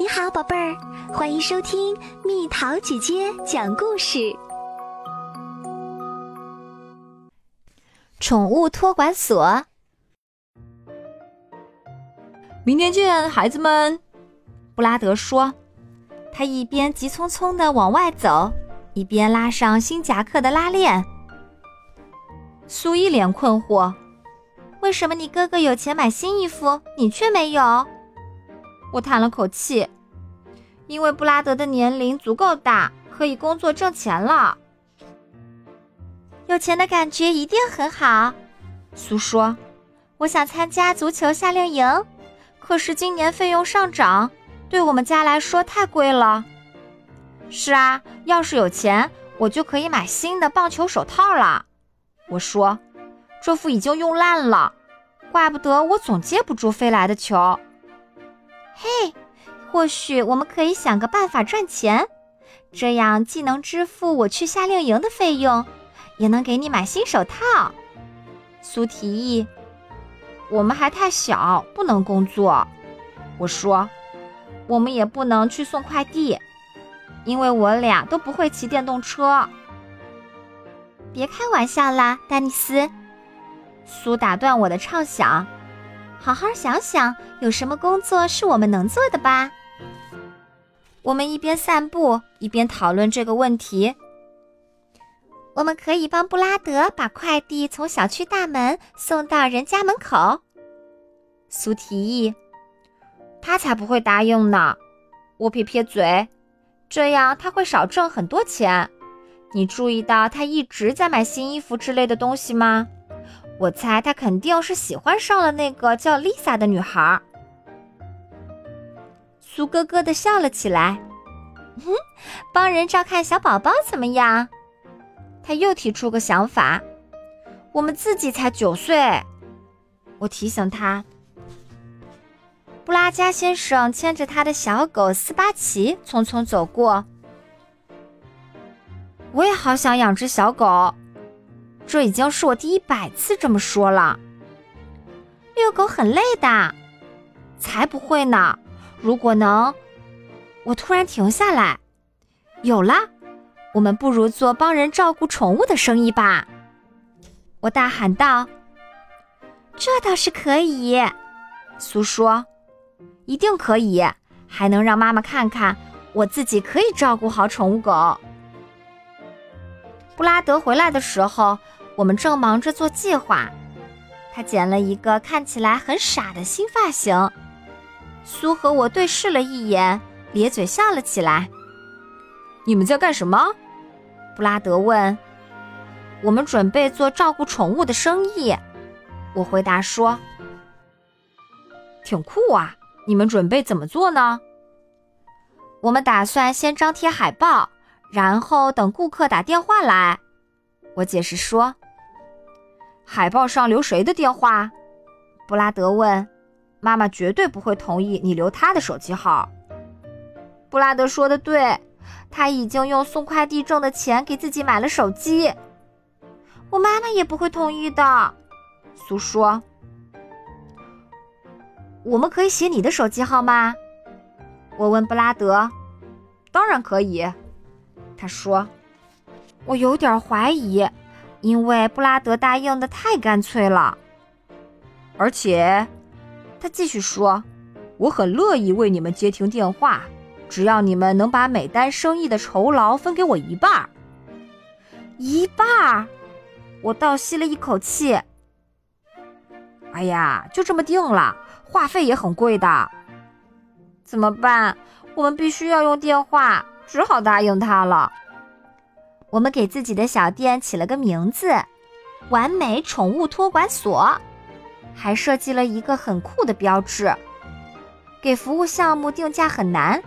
你好，宝贝儿，欢迎收听蜜桃姐姐讲故事。宠物托管所，明天见，孩子们。布拉德说，他一边急匆匆的往外走，一边拉上新夹克的拉链。苏一脸困惑：“为什么你哥哥有钱买新衣服，你却没有？”我叹了口气，因为布拉德的年龄足够大，可以工作挣钱了。有钱的感觉一定很好，苏说：“我想参加足球夏令营，可是今年费用上涨，对我们家来说太贵了。”是啊，要是有钱，我就可以买新的棒球手套了。我说：“这副已经用烂了，怪不得我总接不住飞来的球。”嘿，或许我们可以想个办法赚钱，这样既能支付我去夏令营的费用，也能给你买新手套。苏提议：“我们还太小，不能工作。”我说：“我们也不能去送快递，因为我俩都不会骑电动车。”别开玩笑啦，丹尼斯！苏打断我的畅想。好好想想，有什么工作是我们能做的吧？我们一边散步一边讨论这个问题。我们可以帮布拉德把快递从小区大门送到人家门口。苏提议，他才不会答应呢。我撇撇嘴，这样他会少挣很多钱。你注意到他一直在买新衣服之类的东西吗？我猜他肯定是喜欢上了那个叫丽萨的女孩。苏咯咯的笑了起来。哼，帮人照看小宝宝怎么样？他又提出个想法。我们自己才九岁。我提醒他。布拉加先生牵着他的小狗斯巴奇匆匆走过。我也好想养只小狗。这已经是我第一百次这么说了。遛狗很累的，才不会呢！如果能，我突然停下来，有了，我们不如做帮人照顾宠物的生意吧！我大喊道：“这倒是可以。”苏说：“一定可以，还能让妈妈看看我自己可以照顾好宠物狗。”布拉德回来的时候。我们正忙着做计划，他剪了一个看起来很傻的新发型。苏和我对视了一眼，咧嘴笑了起来。你们在干什么？布拉德问。我们准备做照顾宠物的生意，我回答说。挺酷啊！你们准备怎么做呢？我们打算先张贴海报，然后等顾客打电话来。我解释说。海报上留谁的电话？布拉德问。妈妈绝对不会同意你留她的手机号。布拉德说的对，他已经用送快递挣的钱给自己买了手机。我妈妈也不会同意的。苏说。我们可以写你的手机号吗？我问布拉德。当然可以，他说。我有点怀疑。因为布拉德答应的太干脆了，而且，他继续说：“我很乐意为你们接听电话，只要你们能把每单生意的酬劳分给我一半儿。”一半儿，我倒吸了一口气。哎呀，就这么定了，话费也很贵的，怎么办？我们必须要用电话，只好答应他了。我们给自己的小店起了个名字“完美宠物托管所”，还设计了一个很酷的标志。给服务项目定价很难，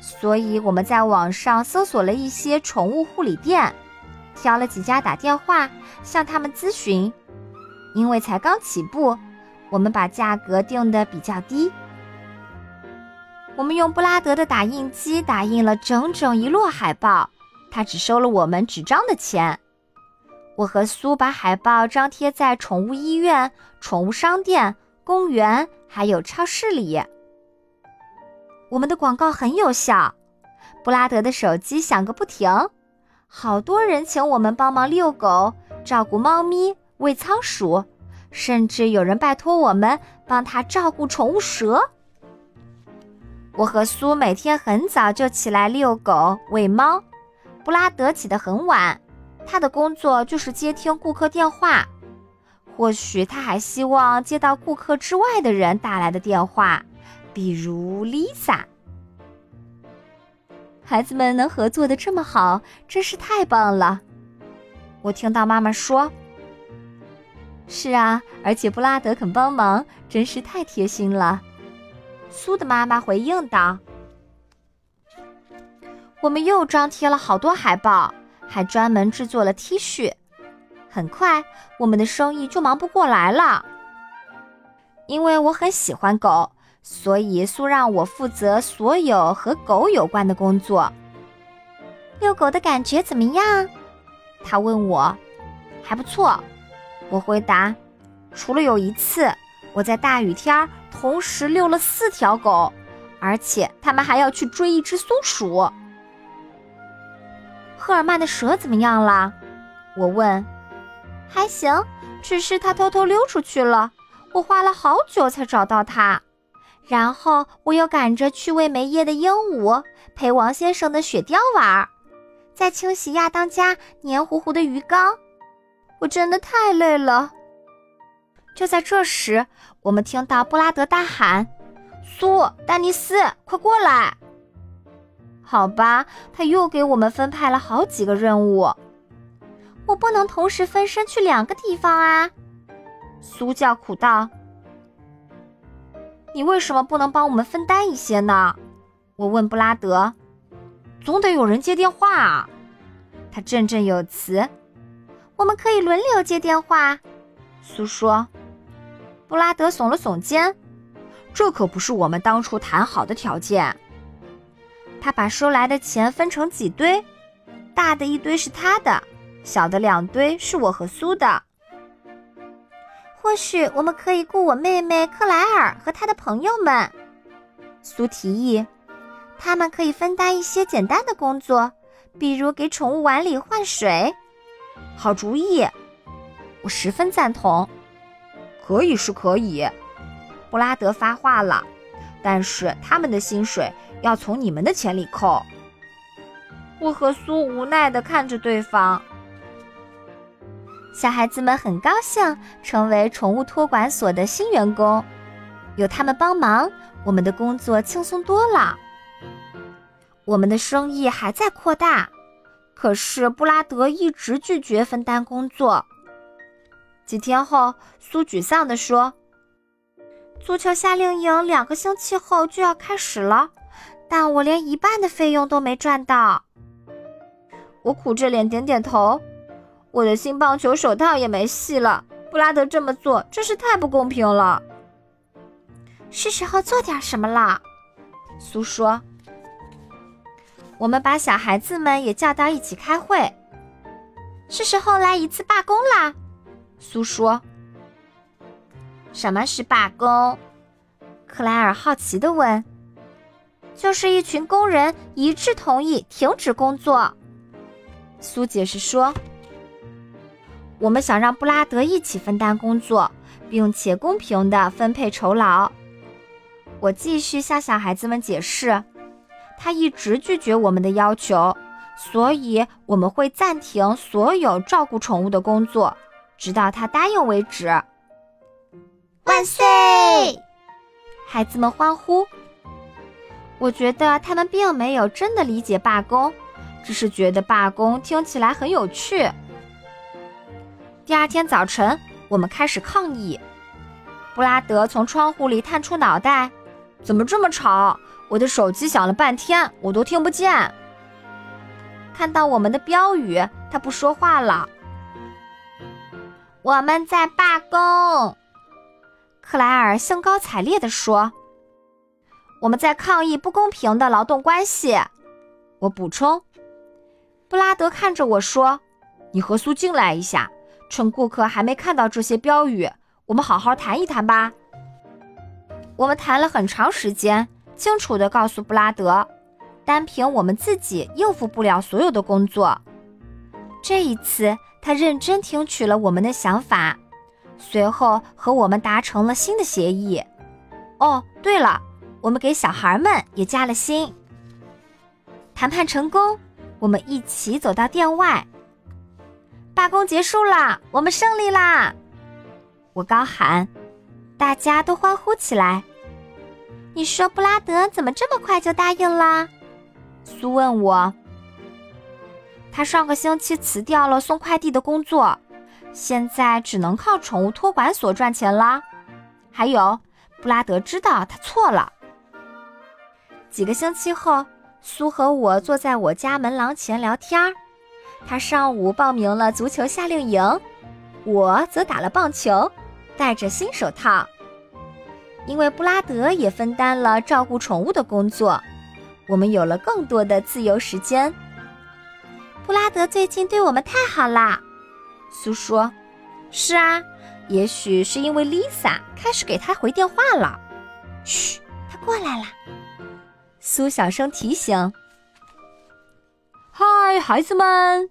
所以我们在网上搜索了一些宠物护理店，挑了几家打电话向他们咨询。因为才刚起步，我们把价格定得比较低。我们用布拉德的打印机打印了整整一摞海报。他只收了我们纸张的钱。我和苏把海报张贴在宠物医院、宠物商店、公园还有超市里。我们的广告很有效。布拉德的手机响个不停，好多人请我们帮忙遛狗、照顾猫咪、喂仓鼠，甚至有人拜托我们帮他照顾宠物蛇。我和苏每天很早就起来遛狗、喂猫，布拉德起得很晚，他的工作就是接听顾客电话。或许他还希望接到顾客之外的人打来的电话，比如 Lisa。孩子们能合作的这么好，真是太棒了。我听到妈妈说：“是啊，而且布拉德肯帮忙，真是太贴心了。”苏的妈妈回应道：“我们又张贴了好多海报，还专门制作了 T 恤。”很快，我们的生意就忙不过来了。因为我很喜欢狗，所以苏让我负责所有和狗有关的工作。遛狗的感觉怎么样？他问我。还不错，我回答。除了有一次，我在大雨天同时遛了四条狗，而且他们还要去追一只松鼠。赫尔曼的蛇怎么样了？我问。还行，只是它偷偷溜出去了。我花了好久才找到它，然后我又赶着去喂没叶的鹦鹉，陪王先生的雪貂玩，在清洗亚当家黏糊糊的鱼缸。我真的太累了。就在这时，我们听到布拉德大喊：“苏，丹尼斯，快过来！”好吧，他又给我们分派了好几个任务。我不能同时分身去两个地方啊！苏叫苦道：“你为什么不能帮我们分担一些呢？”我问布拉德：“总得有人接电话啊！”他振振有词：“我们可以轮流接电话。”苏说。布拉德耸了耸肩：“这可不是我们当初谈好的条件。”他把收来的钱分成几堆，大的一堆是他的。小的两堆是我和苏的。或许我们可以雇我妹妹克莱尔和她的朋友们。苏提议，他们可以分担一些简单的工作，比如给宠物碗里换水。好主意，我十分赞同。可以是可以，布拉德发话了，但是他们的薪水要从你们的钱里扣。我和苏无奈地看着对方。小孩子们很高兴成为宠物托管所的新员工，有他们帮忙，我们的工作轻松多了。我们的生意还在扩大，可是布拉德一直拒绝分担工作。几天后，苏沮丧地说：“足球夏令营两个星期后就要开始了，但我连一半的费用都没赚到。”我苦着脸点点头。我的新棒球手套也没戏了。布拉德这么做真是太不公平了。是时候做点什么了，苏说。我们把小孩子们也叫到一起开会。是时候来一次罢工啦，苏说。什么是罢工？克莱尔好奇地问。就是一群工人一致同意停止工作。苏解释说。我们想让布拉德一起分担工作，并且公平地分配酬劳。我继续向小孩子们解释，他一直拒绝我们的要求，所以我们会暂停所有照顾宠物的工作，直到他答应为止。万岁！孩子们欢呼。我觉得他们并没有真的理解罢工，只是觉得罢工听起来很有趣。第二天早晨，我们开始抗议。布拉德从窗户里探出脑袋：“怎么这么吵？我的手机响了半天，我都听不见。”看到我们的标语，他不说话了。我们在罢工，克莱尔兴高采烈地说：“我们在抗议不公平的劳动关系。”我补充。布拉德看着我说：“你和苏进来一下。”趁顾客还没看到这些标语，我们好好谈一谈吧。我们谈了很长时间，清楚地告诉布拉德，单凭我们自己应付不了所有的工作。这一次，他认真听取了我们的想法，随后和我们达成了新的协议。哦，对了，我们给小孩们也加了薪。谈判成功，我们一起走到店外。罢工结束了，我们胜利啦！我高喊，大家都欢呼起来。你说布拉德怎么这么快就答应了？苏问我。他上个星期辞掉了送快递的工作，现在只能靠宠物托管所赚钱啦。还有，布拉德知道他错了。几个星期后，苏和我坐在我家门廊前聊天儿。他上午报名了足球夏令营，我则打了棒球，戴着新手套。因为布拉德也分担了照顾宠物的工作，我们有了更多的自由时间。布拉德最近对我们太好啦，苏说：“是啊，也许是因为 Lisa 开始给他回电话了。”嘘，他过来了。苏小声提醒：“嗨，孩子们！”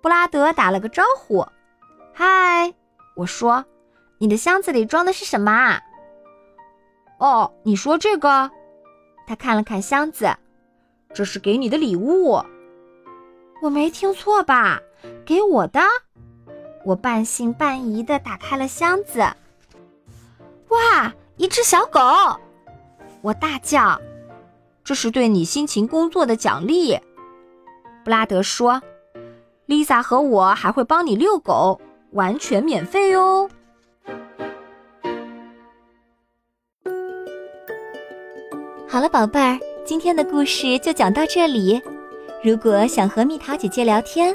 布拉德打了个招呼：“嗨！”我说：“你的箱子里装的是什么啊？”哦，你说这个？他看了看箱子，这是给你的礼物。我没听错吧？给我的？我半信半疑的打开了箱子。哇，一只小狗！我大叫：“这是对你辛勤工作的奖励。”布拉德说：“丽萨和我还会帮你遛狗，完全免费哦。”好了，宝贝儿，今天的故事就讲到这里。如果想和蜜桃姐姐聊天，